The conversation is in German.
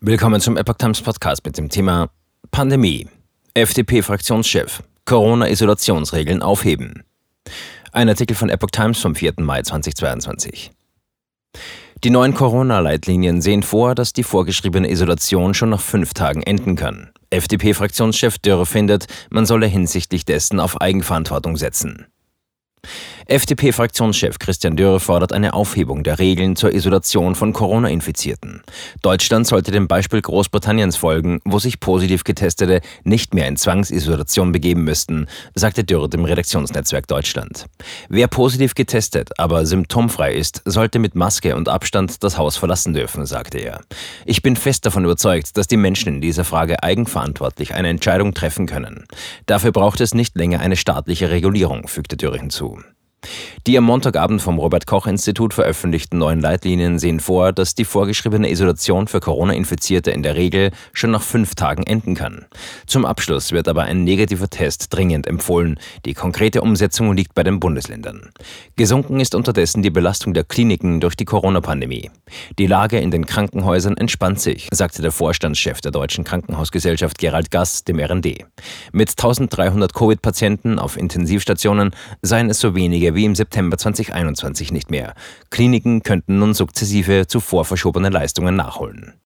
Willkommen zum Epoch Times Podcast mit dem Thema Pandemie. FDP-Fraktionschef. Corona-Isolationsregeln aufheben. Ein Artikel von Epoch Times vom 4. Mai 2022. Die neuen Corona-Leitlinien sehen vor, dass die vorgeschriebene Isolation schon nach fünf Tagen enden kann. FDP-Fraktionschef Dürre findet, man solle hinsichtlich dessen auf Eigenverantwortung setzen. FDP-Fraktionschef Christian Dürr fordert eine Aufhebung der Regeln zur Isolation von Corona-Infizierten. Deutschland sollte dem Beispiel Großbritanniens folgen, wo sich positiv Getestete nicht mehr in Zwangsisolation begeben müssten, sagte Dürr dem Redaktionsnetzwerk Deutschland. Wer positiv getestet, aber symptomfrei ist, sollte mit Maske und Abstand das Haus verlassen dürfen, sagte er. Ich bin fest davon überzeugt, dass die Menschen in dieser Frage eigenverantwortlich eine Entscheidung treffen können. Dafür braucht es nicht länger eine staatliche Regulierung, fügte Dürr hinzu. Die am Montagabend vom Robert Koch Institut veröffentlichten neuen Leitlinien sehen vor, dass die vorgeschriebene Isolation für Corona-Infizierte in der Regel schon nach fünf Tagen enden kann. Zum Abschluss wird aber ein negativer Test dringend empfohlen. Die konkrete Umsetzung liegt bei den Bundesländern. Gesunken ist unterdessen die Belastung der Kliniken durch die Corona-Pandemie. Die Lage in den Krankenhäusern entspannt sich, sagte der Vorstandschef der Deutschen Krankenhausgesellschaft Gerald Gass dem RND. Mit 1300 Covid-Patienten auf Intensivstationen seien es so wenige wie im September 2021 nicht mehr. Kliniken könnten nun sukzessive zuvor verschobene Leistungen nachholen.